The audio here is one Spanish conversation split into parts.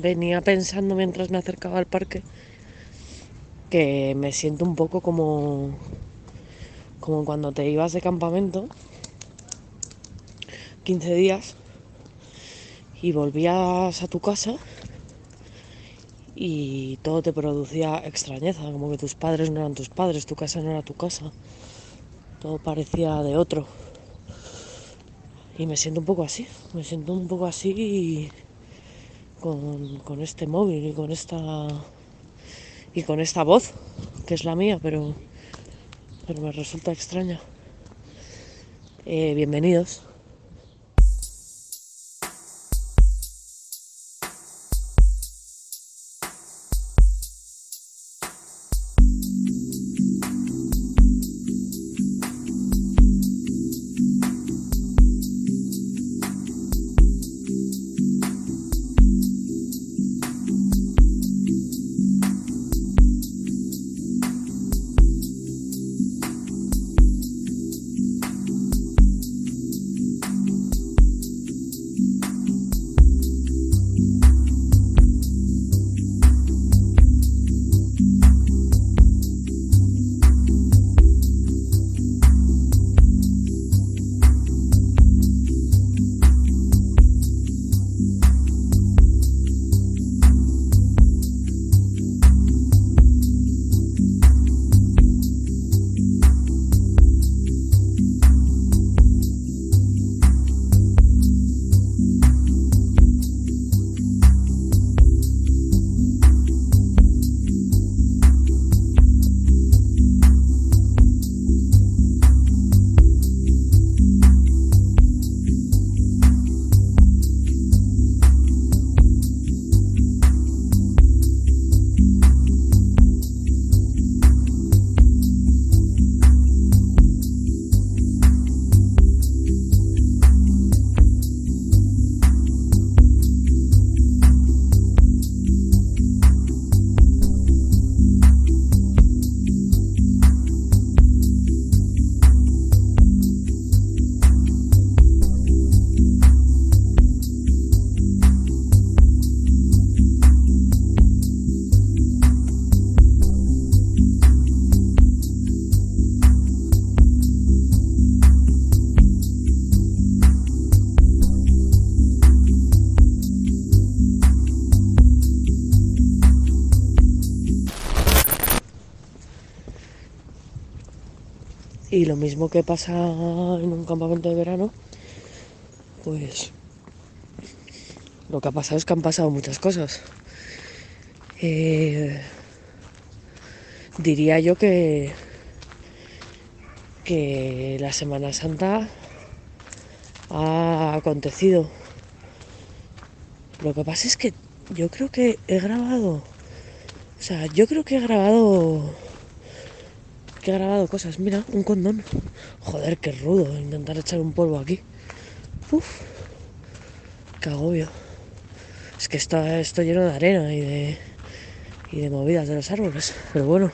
venía pensando mientras me acercaba al parque que me siento un poco como como cuando te ibas de campamento 15 días y volvías a tu casa y todo te producía extrañeza, como que tus padres no eran tus padres, tu casa no era tu casa, todo parecía de otro. Y me siento un poco así, me siento un poco así con, este móvil y con esta y con esta voz, que es la mía, pero, pero me resulta extraña. Eh, bienvenidos. Y lo mismo que pasa en un campamento de verano, pues lo que ha pasado es que han pasado muchas cosas. Eh, diría yo que, que la Semana Santa ha acontecido. Lo que pasa es que yo creo que he grabado, o sea, yo creo que he grabado que he grabado cosas. Mira, un condón. Joder, qué rudo intentar echar un polvo aquí. Uf, qué agobio. Es que está lleno de arena y de, y de movidas de los árboles. Pero bueno,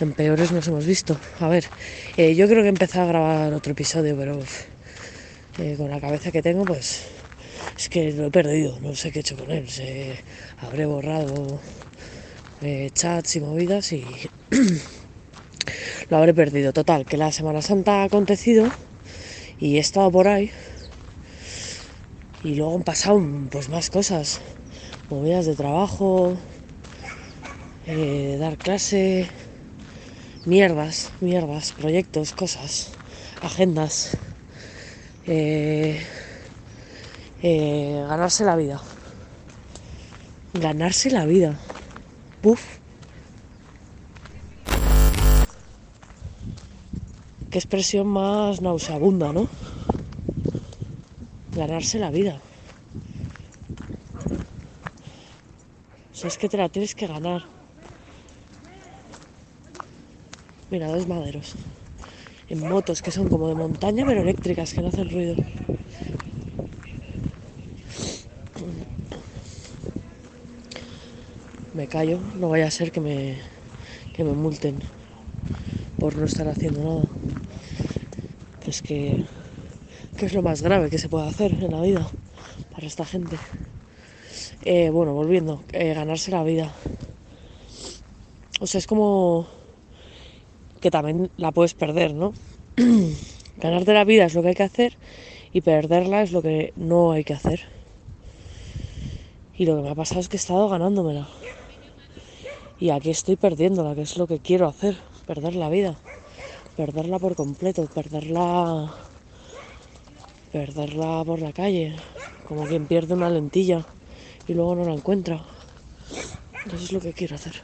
en peores nos hemos visto. A ver, eh, yo creo que empecé a grabar otro episodio, pero eh, con la cabeza que tengo, pues es que lo he perdido. No sé qué he hecho con él. Se habré borrado eh, chats y movidas y lo habré perdido. Total, que la Semana Santa ha acontecido y he estado por ahí. Y luego han pasado pues más cosas, movidas de trabajo, eh, dar clase, mierdas, mierdas, proyectos, cosas, agendas, eh, eh, ganarse la vida, ganarse la vida, Uf. Qué expresión más nauseabunda, ¿no? Ganarse la vida. O sea, es que te la tienes que ganar. Mira, dos maderos. En motos que son como de montaña, pero eléctricas, que no hacen ruido. Me callo, no vaya a ser que me, que me multen por no estar haciendo nada es que, es lo más grave que se puede hacer en la vida para esta gente. Eh, bueno, volviendo, eh, ganarse la vida. O sea, es como que también la puedes perder, ¿no? Ganarte la vida es lo que hay que hacer y perderla es lo que no hay que hacer. Y lo que me ha pasado es que he estado ganándomela. Y aquí estoy perdiéndola, que es lo que quiero hacer, perder la vida. Perderla por completo, perderla perderla por la calle, como quien pierde una lentilla y luego no la encuentra. Eso es lo que quiero hacer.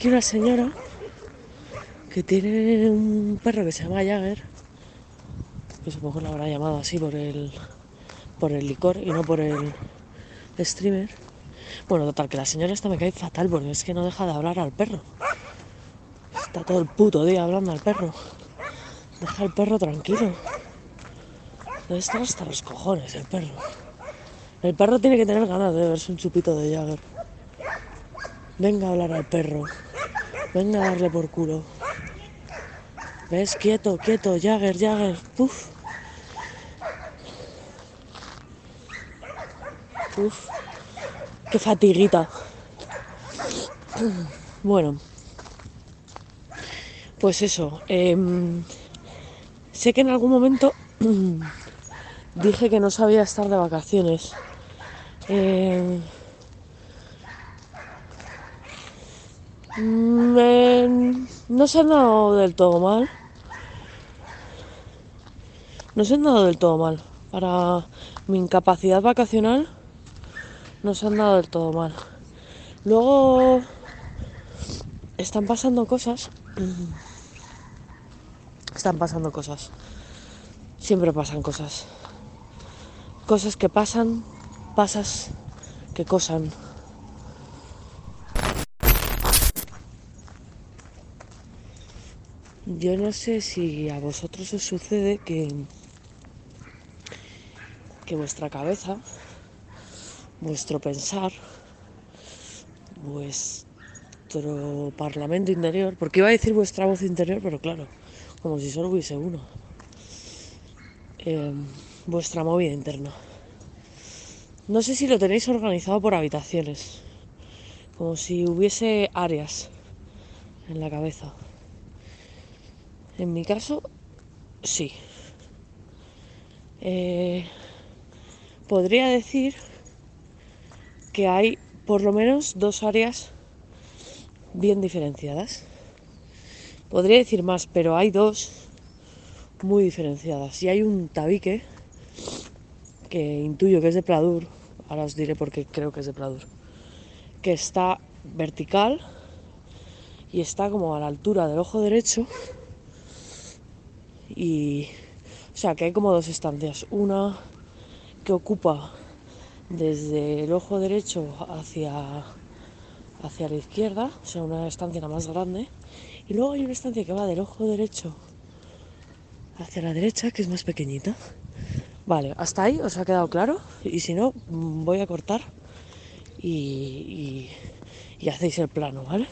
Aquí una señora que tiene un perro que se llama Jagger, que supongo lo habrá llamado así por el, por el licor y no por el streamer. Bueno, total, que la señora esta me cae fatal porque es que no deja de hablar al perro. Está todo el puto día hablando al perro. Deja al perro tranquilo. Debe estar hasta los cojones el perro. El perro tiene que tener ganas de beberse un chupito de Jagger. Venga a hablar al perro. Venga a darle por culo. ¿Ves? Quieto, quieto. Jagger, Jagger. Uf. Uf. Qué fatiguita. Bueno. Pues eso. em, sé que en algún momento dije que no sabía estar de vacaciones. Em, No se han dado del todo mal. No se han dado del todo mal. Para mi incapacidad vacacional, no se han dado del todo mal. Luego están pasando cosas. Están pasando cosas. Siempre pasan cosas. Cosas que pasan, pasas que cosan. Yo no sé si a vosotros os sucede que, que vuestra cabeza, vuestro pensar, vuestro parlamento interior, porque iba a decir vuestra voz interior, pero claro, como si solo hubiese uno, eh, vuestra movida interna. No sé si lo tenéis organizado por habitaciones, como si hubiese áreas en la cabeza. En mi caso, sí. Eh, podría decir que hay por lo menos dos áreas bien diferenciadas. Podría decir más, pero hay dos muy diferenciadas. Y hay un tabique que intuyo que es de Pladur, ahora os diré por qué creo que es de Pladur, que está vertical y está como a la altura del ojo derecho y o sea que hay como dos estancias. Una que ocupa desde el ojo derecho hacia hacia la izquierda o sea una estancia más grande y luego hay una estancia que va del ojo derecho hacia la derecha que es más pequeñita. Vale hasta ahí os ha quedado claro y si no voy a cortar y, y hacéis el plano vale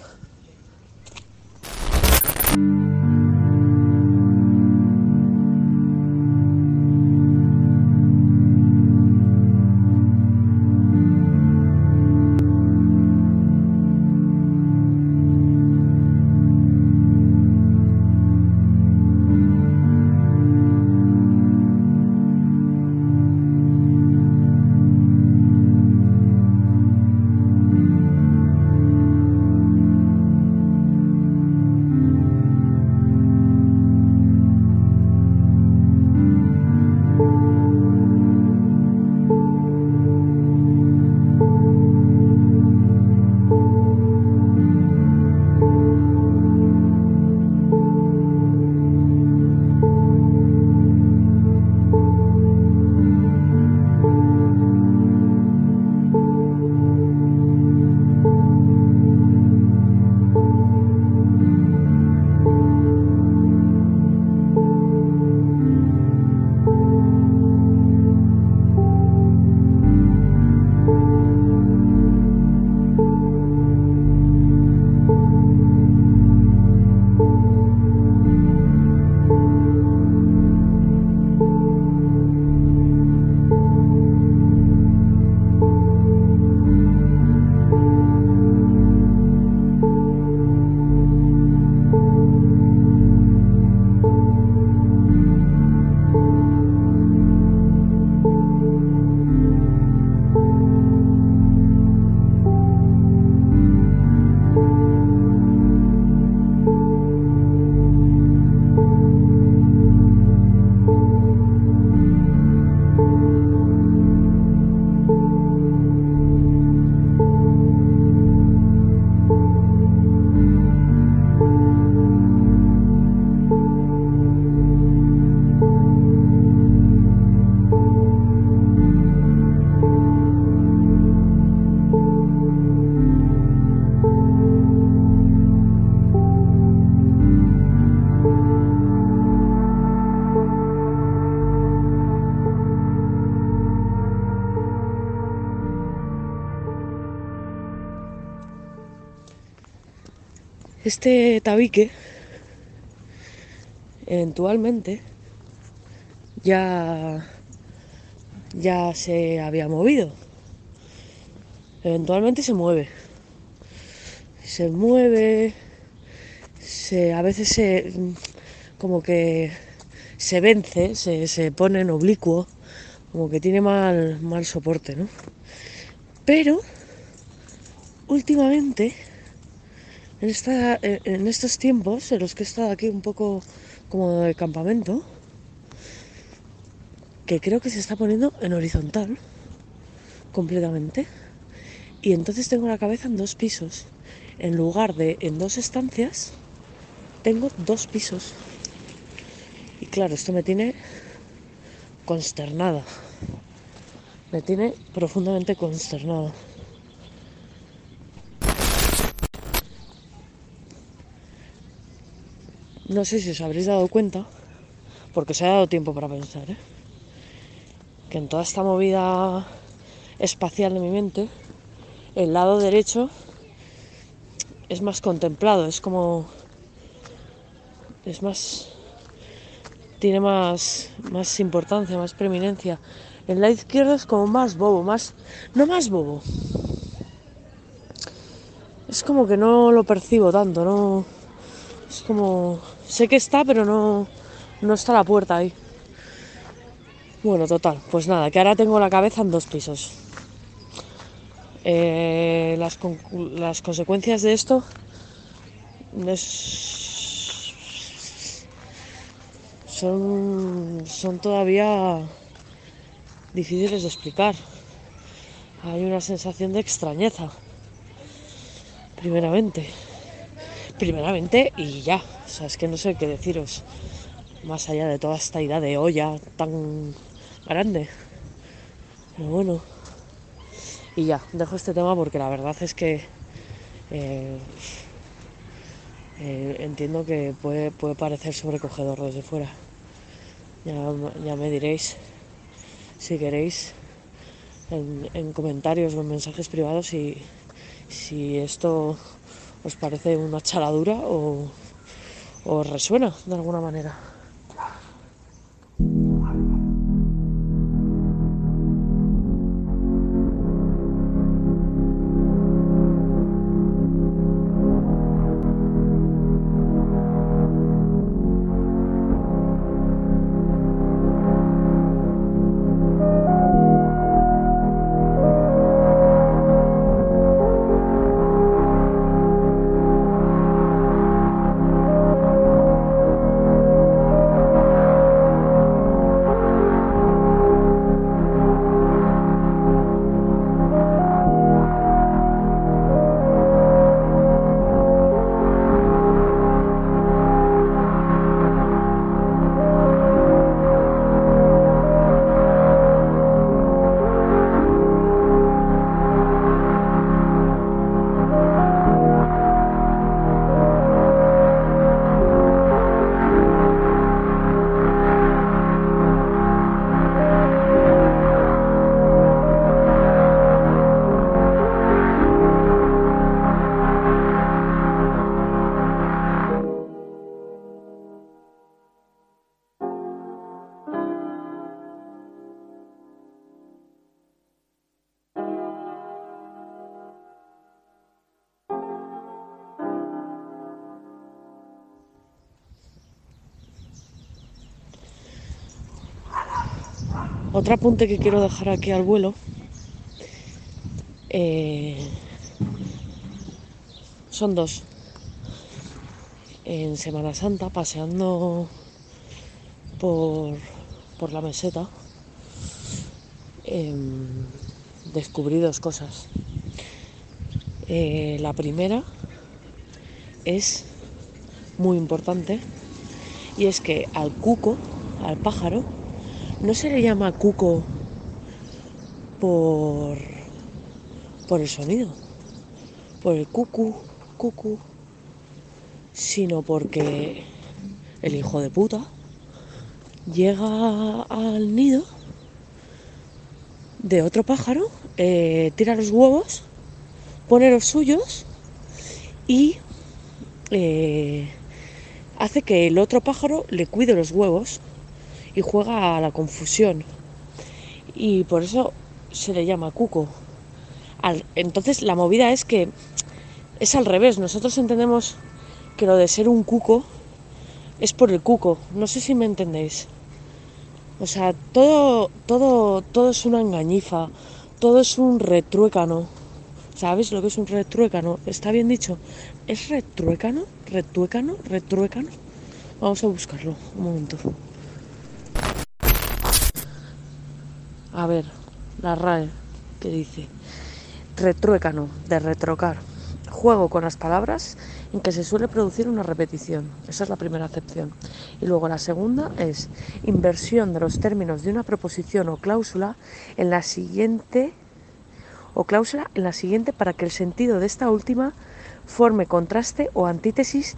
Este tabique eventualmente ya ya se había movido. Eventualmente se mueve. Se mueve, se, a veces se como que se vence, se, se pone en oblicuo, como que tiene mal, mal soporte, ¿no? Pero últimamente en, estos tiempos en los que he estado aquí un poco como de campamento, que creo que se está poniendo en horizontal completamente. Y entonces tengo la cabeza en dos pisos. En lugar de en dos estancias, tengo dos pisos. Y claro, esto me tiene consternada. Me tiene profundamente consternada. No sé si os habréis dado cuenta, porque se ha dado tiempo para pensar, ¿eh? que en toda esta movida espacial de mi mente, el lado derecho es más contemplado, es como. es más. tiene más, más importancia, más preeminencia. El lado izquierdo es como más bobo, más. no más bobo. Es como que no lo percibo tanto, no. Es como Sé que está, pero no, no está la puerta ahí. Bueno, total, pues nada, que ahora tengo la cabeza en dos pisos. Eh, las, las, consecuencias de esto son, son todavía difíciles de explicar. Hay una sensación de extrañeza, primeramente. Primeramente y ya. O sea, es que no sé qué deciros. Más allá de toda esta idea de olla tan grande. Pero bueno. Y ya, dejo este tema porque la verdad es que eh, eh, entiendo que puede, puede parecer sobrecogedor desde fuera. Ya, me diréis si queréis en, comentarios o en mensajes privados si esto os parece una chaladura o, o resuena de alguna manera. Otro apunte que quiero dejar aquí al vuelo eh, son dos. En Semana Santa, paseando por, por la meseta, em, descubrí dos cosas. Eh, la primera es muy importante y es que al cuco, al pájaro, no se le llama cuco por, por el sonido, por el cucu, cucu, sino porque el hijo de puta llega al nido de otro pájaro, eh, tira los huevos, pone los suyos y eh, hace que el otro pájaro le cuide los huevos y juega a la confusión. Y por eso se le llama cuco. entonces la movida es que es al revés. Nosotros entendemos que lo de ser un cuco es por el cuco. No sé si me entendéis. O sea, todo, todo, todo es una engañifa, todo es un retruécano. ¿Sabes lo que es un retruécano? ¿Está bien dicho? ¿Es retruécano? ¿Retruécano? ¿Retruécano? Vamos a buscarlo, un momento. A ver, la RAE que dice retruécano, de retrocar. Juego con las palabras en que se suele producir una repetición. Esa es la primera acepción. Y luego la segunda es inversión de los términos de una proposición o cláusula en la siguiente o cláusula en la siguiente para que el sentido de esta última forme contraste o antítesis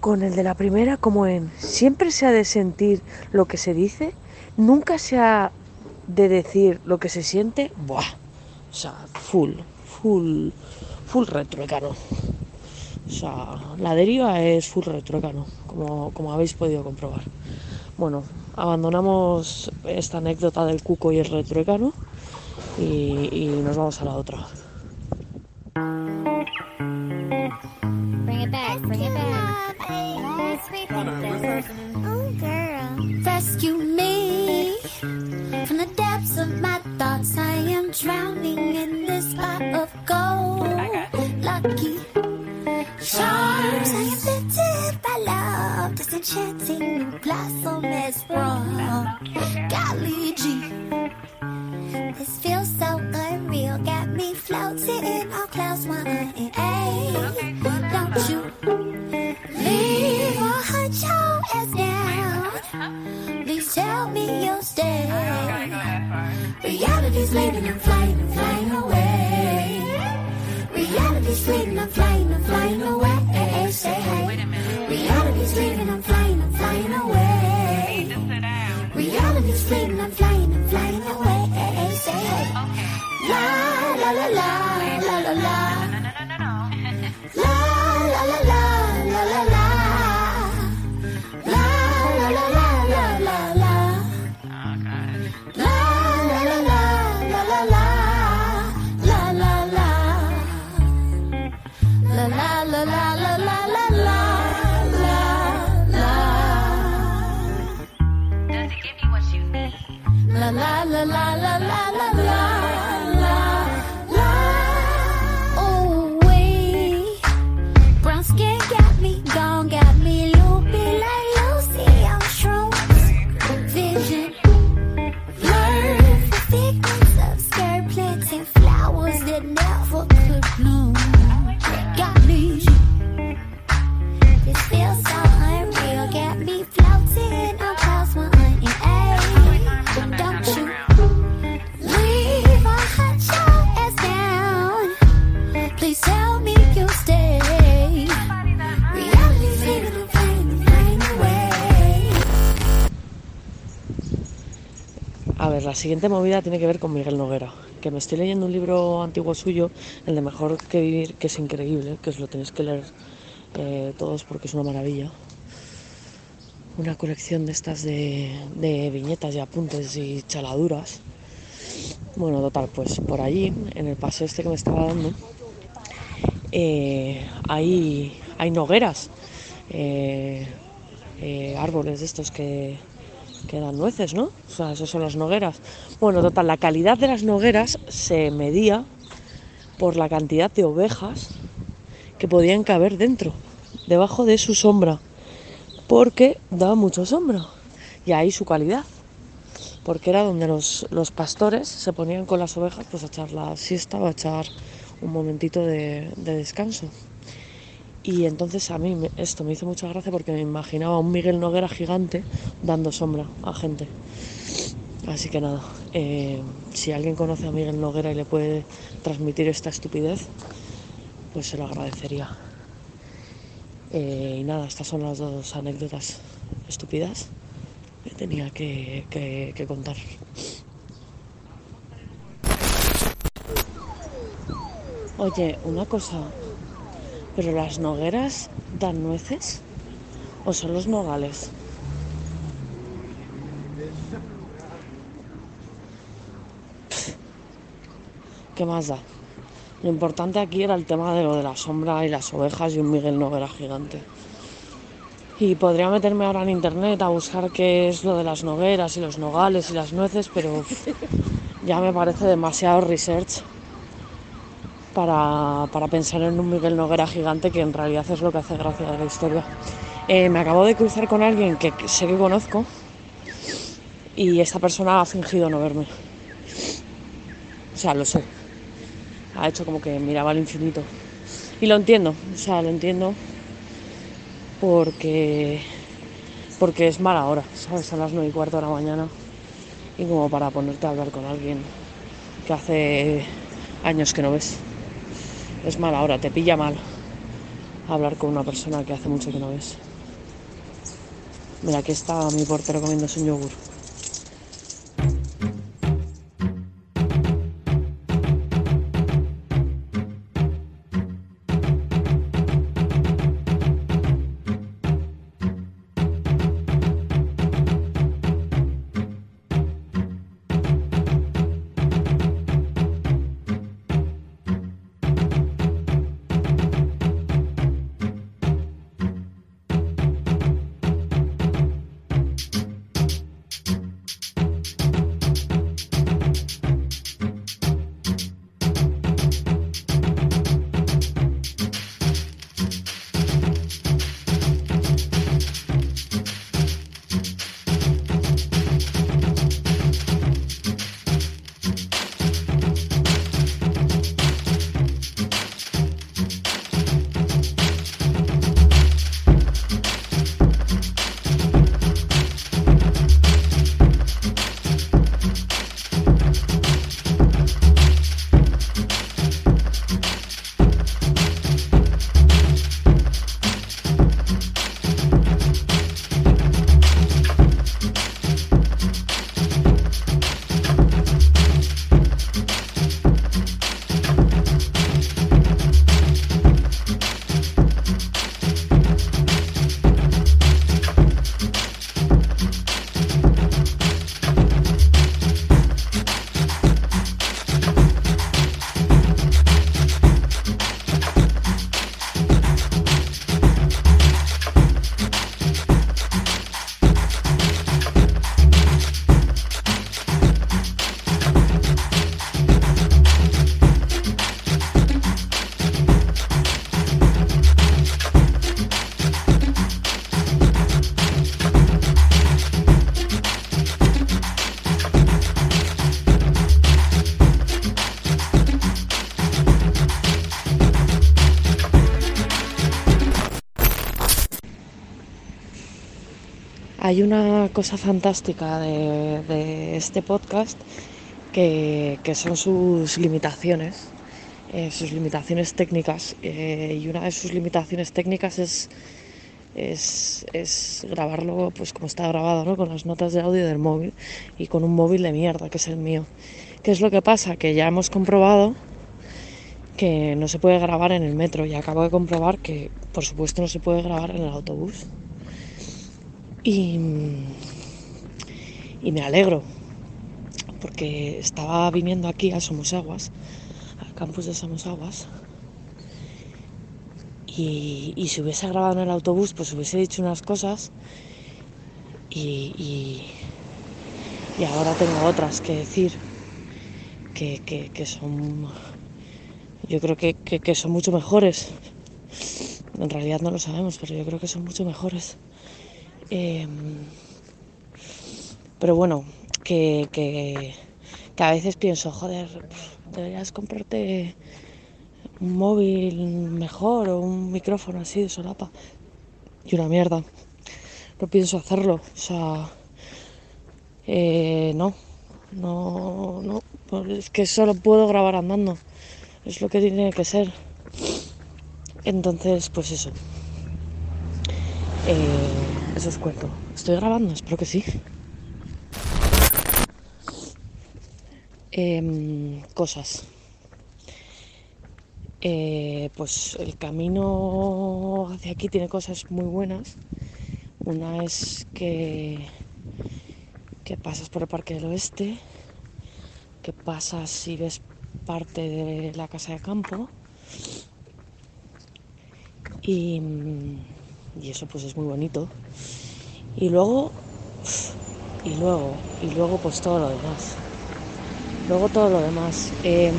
con el de la primera como en siempre se ha de sentir lo que se dice, nunca se ha de decir lo que se siente, ¡buah! O sea, full, full, full retroecano. O sea, la deriva es full retroecano, como, como habéis podido comprobar. Bueno, abandonamos esta anécdota del cuco y el retroecano y, y nos vamos a la otra. Bring it back, bring it back. Oh, girl. Rescue me from the depths of my thoughts. I am drowning in this pot of gold. Lucky charms. I am lifted by love. This enchanting blossom is sprung. Golly gee. This feels so unreal. Got me floating in all clouds, one and eight. Don't you leave or hunt your ass down. Please tell me you'll stay. Reality's leaving, I'm flying, siguiente movida tiene que ver con Miguel Noguera, que me estoy leyendo un libro antiguo suyo, el de Mejor que Vivir, que es increíble, que os lo tenéis que leer eh, todos porque es una maravilla. Una colección de estas de, viñetas y apuntes y chaladuras. Bueno, total, pues por allí, en el paseo este que me estaba dando, eh, hay, hay nogueras, eh, árboles de estos que, que dan nueces, ¿no? O sea, esos son las nogueras. Bueno, total, la calidad de las nogueras se medía por la cantidad de ovejas que podían caber dentro, debajo de su sombra, porque daba mucha sombra. Y ahí su calidad, porque era donde los, los pastores se ponían con las ovejas pues a echar la siesta o a echar un momentito de descanso. Y entonces a mí esto me hizo mucha gracia porque me imaginaba a un Miguel Noguera gigante dando sombra a gente. Así que nada, eh, si alguien conoce a Miguel Noguera y le puede transmitir esta estupidez, pues se lo agradecería. Eh, y nada, estas son las dos anécdotas estúpidas que tenía que, que- que contar. Oye, una cosa, ¿pero las nogueras dan nueces? ¿O son los nogales? ¿Qué más da? Lo importante aquí era el tema de lo de la sombra y las ovejas y un Miguel Noguera gigante. Y podría meterme ahora en internet a buscar qué es lo de las nogueras y los nogales y las nueces, pero ya me parece demasiado research para, para pensar en un Miguel Noguera gigante que en realidad es lo que hace gracia de la historia. Eh, me acabo de cruzar con alguien que sé que conozco y esta persona ha fingido no verme. O sea, lo sé. Ha hecho como que miraba al infinito. Y lo entiendo, o sea, lo entiendo porque porque es mala hora, ¿sabes? Son las nueve y cuarto de la mañana y como para ponerte a hablar con alguien que hace años que no ves. Es mala hora, te pilla mal hablar con una persona que hace mucho que no ves. Mira, aquí está mi portero comiéndose un yogur. Hay una cosa fantástica de, este podcast que, son sus limitaciones, eh, sus limitaciones técnicas. eh, y una de sus limitaciones técnicas es grabarlo pues como está grabado, ¿no? con las notas de audio del móvil y con un móvil de mierda, que es el mío. ¿Qué es lo que pasa? Que ya hemos comprobado que no se puede grabar en el metro y acabo de comprobar que por supuesto no se puede grabar en el autobús. Y, y me alegro porque estaba viniendo aquí a Somosaguas, al campus de Somosaguas, y, y si hubiese grabado en el autobús, pues hubiese dicho unas cosas y, y, y ahora tengo otras que decir que, que, que son, yo creo que, que, que son mucho mejores. En realidad no lo sabemos, pero yo creo que son mucho mejores. Eh, pero bueno, que, que, que a veces pienso, joder, deberías comprarte un móvil mejor o un micrófono así de solapa. Y una mierda. No pienso hacerlo. O sea, eh, no, no, no. pues Es que solo puedo grabar andando. Es lo que tiene que ser. Entonces, pues eso. Eh, eso os cuento. ¿Estoy grabando? Espero que sí. Em, cosas. Eh, pues el camino hacia aquí tiene cosas muy buenas. Una es que, que pasas por el Parque del Oeste, que pasas y ves parte de la casa de campo. Y, y eso pues es muy bonito. Y luego, y luego, y luego pues todo lo demás. Luego todo lo demás. Em,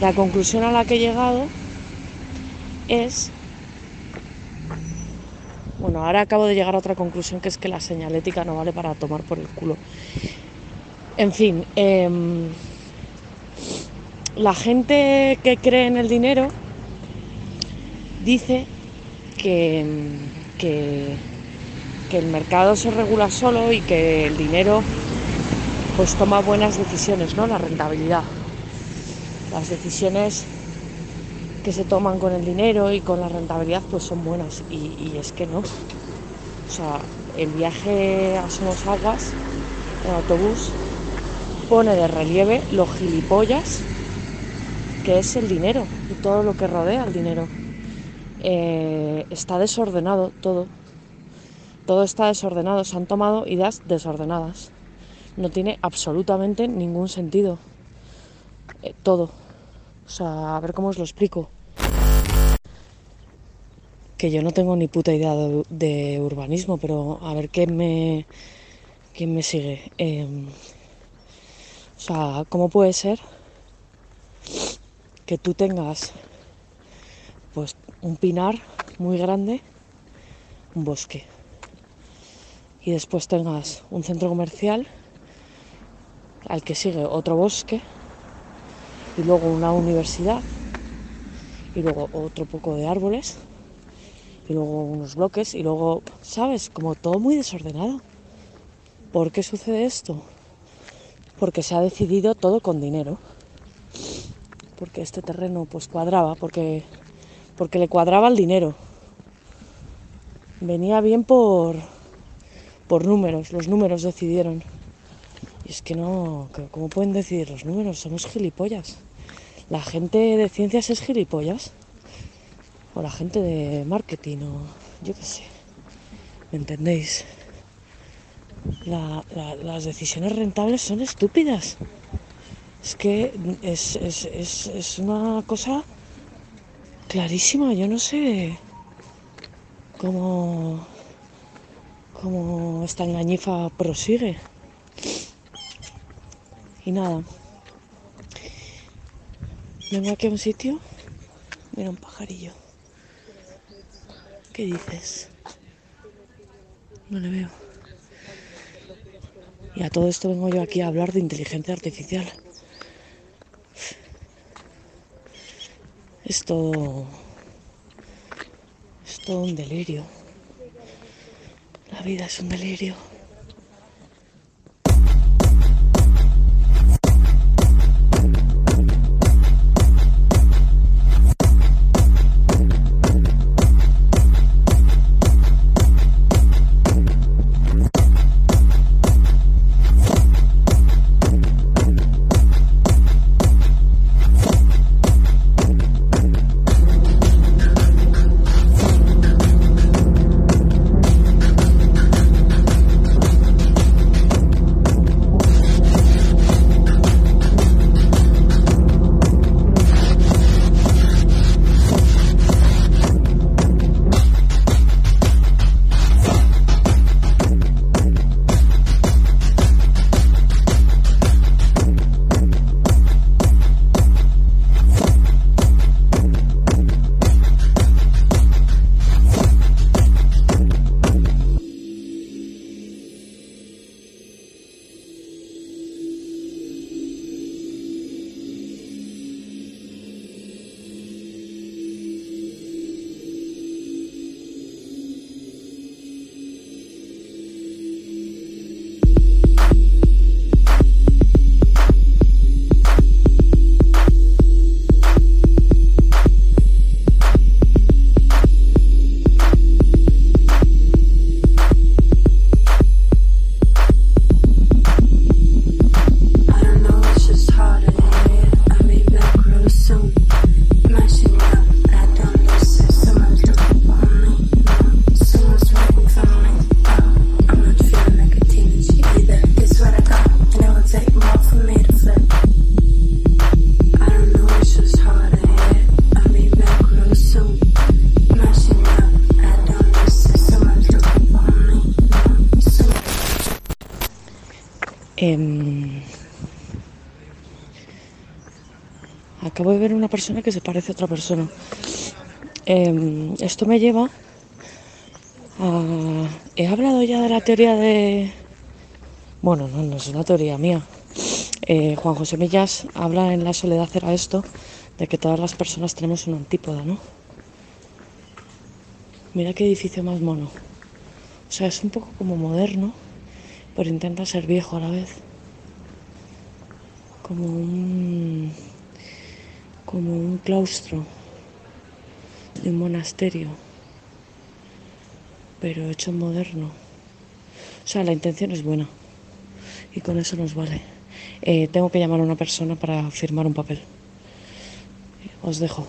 la conclusión a la que he llegado es... Bueno, ahora acabo de llegar a otra conclusión que es que la señalética no vale para tomar por el culo. En fin, em, la gente que cree en el dinero dice que, que, el mercado se regula solo y que el dinero pues toma buenas decisiones, ¿no? La rentabilidad. Las decisiones que se toman con el dinero y con la rentabilidad pues son buenas y, es que no. O sea, el viaje a Somos Aguas en autobús pone de relieve los gilipollas que es el dinero y todo lo que rodea el dinero. Eh, está desordenado todo. Todo está desordenado. Se han tomado ideas desordenadas no tiene absolutamente ningún sentido. Eh, todo. O sea, a ver cómo os lo explico. Que yo no tengo ni puta idea de, urbanismo, pero a ver quién me, quién me sigue. Eh, o sea, ¿cómo puede ser que tú tengas pues un pinar muy grande, un bosque, y después tengas un centro comercial al que sigue otro bosque y luego una universidad y luego otro poco de árboles y luego unos bloques y luego, ¿sabes? Como todo muy desordenado. ¿Por qué sucede esto? Porque se ha decidido todo con dinero. Porque este terreno pues cuadraba, porque, porque le cuadraba el dinero. Venía bien por, por números, los números decidieron. Y es que no, ¿cómo pueden decidir los números? Somos gilipollas. La gente de ciencias es gilipollas. O la gente de marketing, o yo qué sé. ¿Me entendéis? La- la- las decisiones rentables son estúpidas. Es que es, es, es, es una cosa clarísima. Yo no sé cómo, cómo esta engañifa prosigue. Y nada. Vengo aquí a un sitio. Mira un pajarillo. ¿Qué dices? No le veo. Y a todo esto vengo yo aquí a hablar de inteligencia artificial. Es todo. Es todo un delirio. La vida es un delirio. Persona que se parece a otra persona. Em, esto me lleva a... He hablado ya de la teoría de... Bueno, no, no es una teoría mía. Eh, Juan José Millas habla en La soledad era esto, de que todas las personas tenemos una antípoda, ¿no? Mira qué edificio más mono. O sea, es un poco como moderno, pero intenta ser viejo a la vez. Como un. Como un claustro de un monasterio, pero hecho moderno. O sea, la intención es buena y con eso nos vale. Eh, tengo que llamar a una persona para firmar un papel. Os dejo.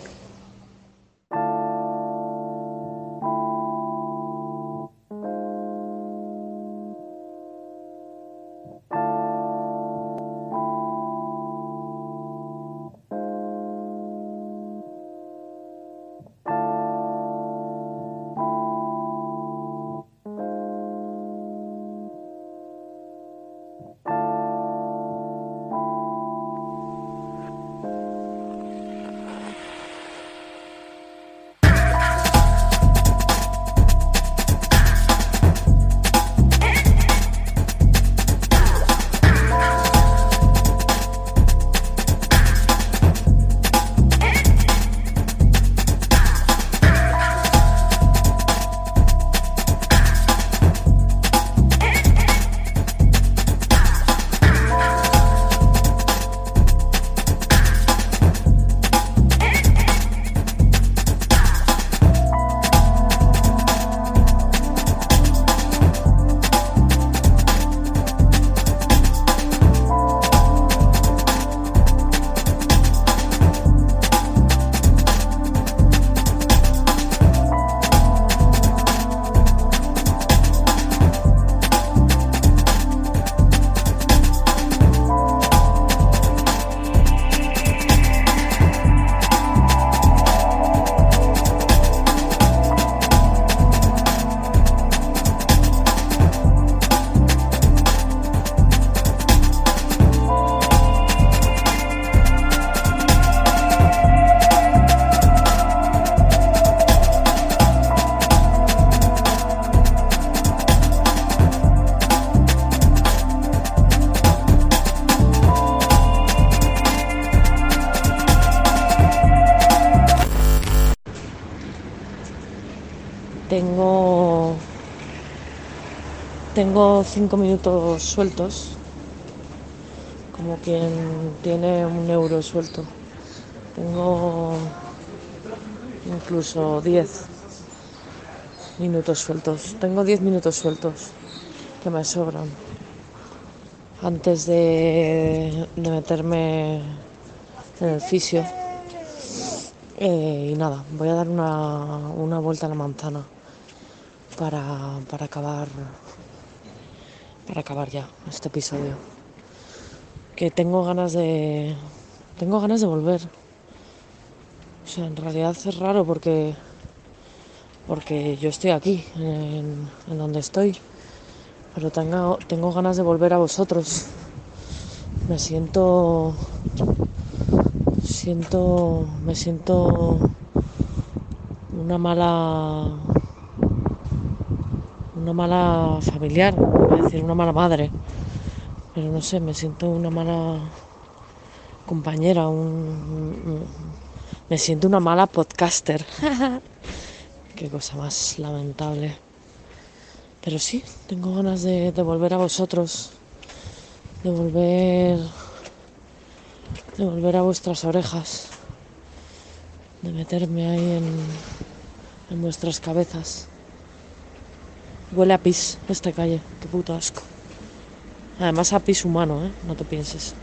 Tengo cinco minutos sueltos, como quien tiene un euro suelto. Tengo incluso 10 minutos sueltos. Tengo 10 minutos sueltos que me sobran antes de, de meterme en el fisio. Eh, y nada, voy a dar una, una vuelta a la manzana para, para acabar para acabar ya este episodio. Que tengo ganas de tengo ganas de volver. O sea, en realidad es raro porque porque yo estoy aquí, en, en donde estoy, pero tengo, tengo ganas de volver a vosotros. Me siento, siento, me siento una mala, una mala familiar, a decir una mala madre, pero no sé, me siento una mala compañera, un, un- me siento una mala podcaster. Qué cosa más lamentable. Pero sí, tengo ganas de, de volver a vosotros, de volver, de volver a vuestras orejas, de meterme ahí en, en vuestras cabezas. Huele a pis esta calle, qué puto asco. Además a pis humano, ¿eh? No te pienses.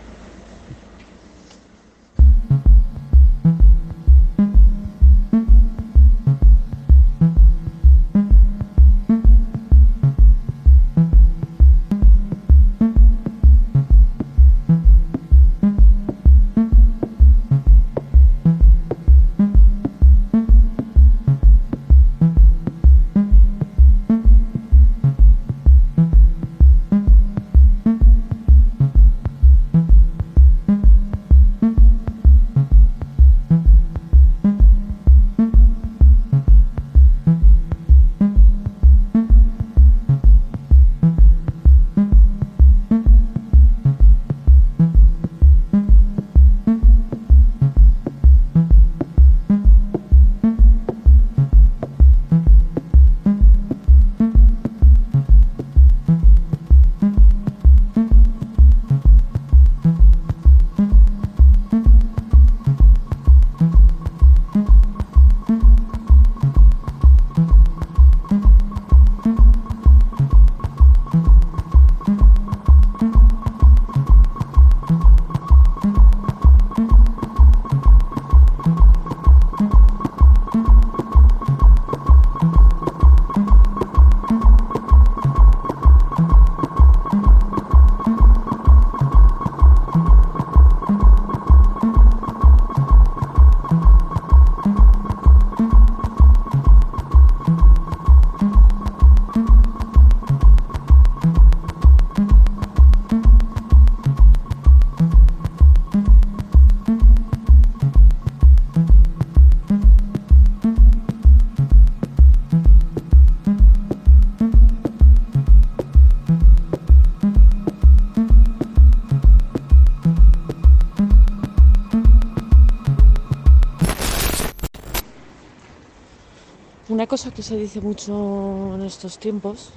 Se dice mucho en estos tiempos,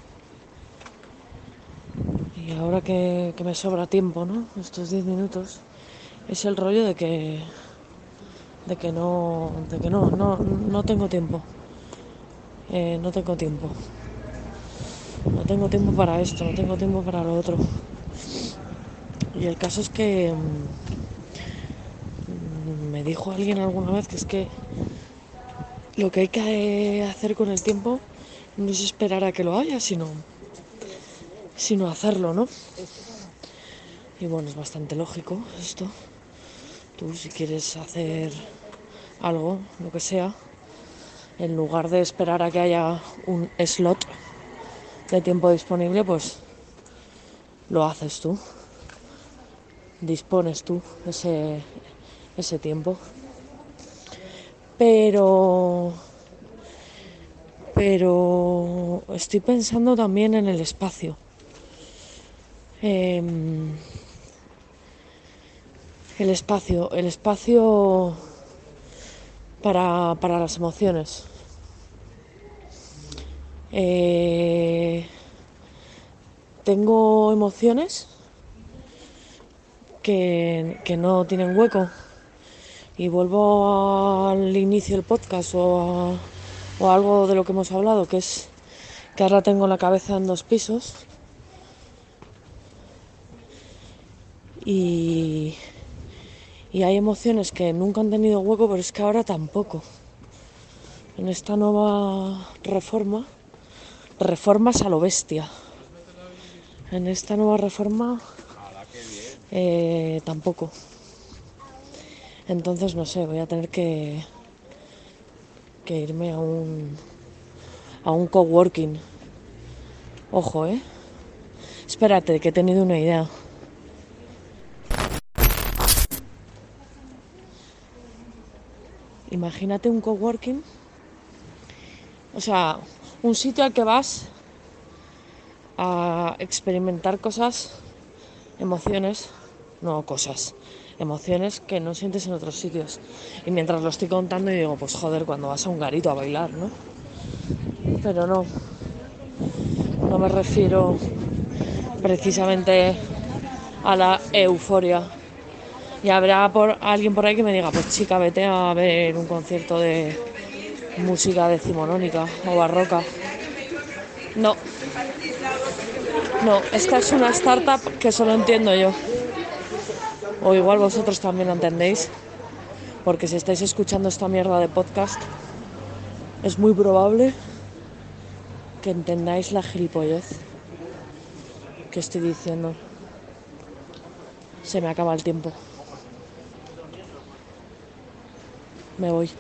y ahora que, que me sobra tiempo, ¿no? Estos 10 minutos, es el rollo de que de que no de que no no, no tengo tiempo. Eh, no tengo tiempo. No tengo tiempo para esto no tengo tiempo para lo otro. Y el caso es que mm, me dijo alguien alguna vez que es que lo que hay que hacer con el tiempo no es esperar a que lo haya sino sino hacerlo no y bueno es bastante lógico esto. Tú si quieres hacer algo, lo que sea, en lugar de esperar a que haya un slot de tiempo disponible, pues lo haces tú, dispones tú ese, ese tiempo. Pero, pero estoy pensando también en el espacio. Em, el espacio, el espacio para, para las emociones. Eh, tengo emociones que, que no tienen hueco. Y vuelvo al inicio del podcast o a, o algo de lo que hemos hablado, que es que ahora tengo la cabeza en dos pisos. Y, y hay emociones que nunca han tenido hueco, pero es que ahora tampoco. En esta nueva reforma, reformas a lo bestia. En esta nueva reforma eh, tampoco. Entonces no sé, voy a tener que, irme a un a un coworking. Ojo, ¿eh? Espérate, que he tenido una idea. Imagínate un coworking. O sea, un sitio al que vas a experimentar cosas, emociones, no cosas, emociones que no sientes en otros sitios. Y mientras lo estoy contando, y digo, pues joder, cuando vas a un garito a bailar, ¿no? Pero no, no me refiero precisamente a la euforia. Y habrá por alguien por ahí que me diga, pues chica, vete a ver un concierto de música decimonónica o barroca. No. No, esta es una startup que solo entiendo yo. O igual vosotros también lo entendéis. Porque si estáis escuchando esta mierda de podcast, es muy probable que entendáis la gilipollez que estoy diciendo. Se me acaba el tiempo. Me voy.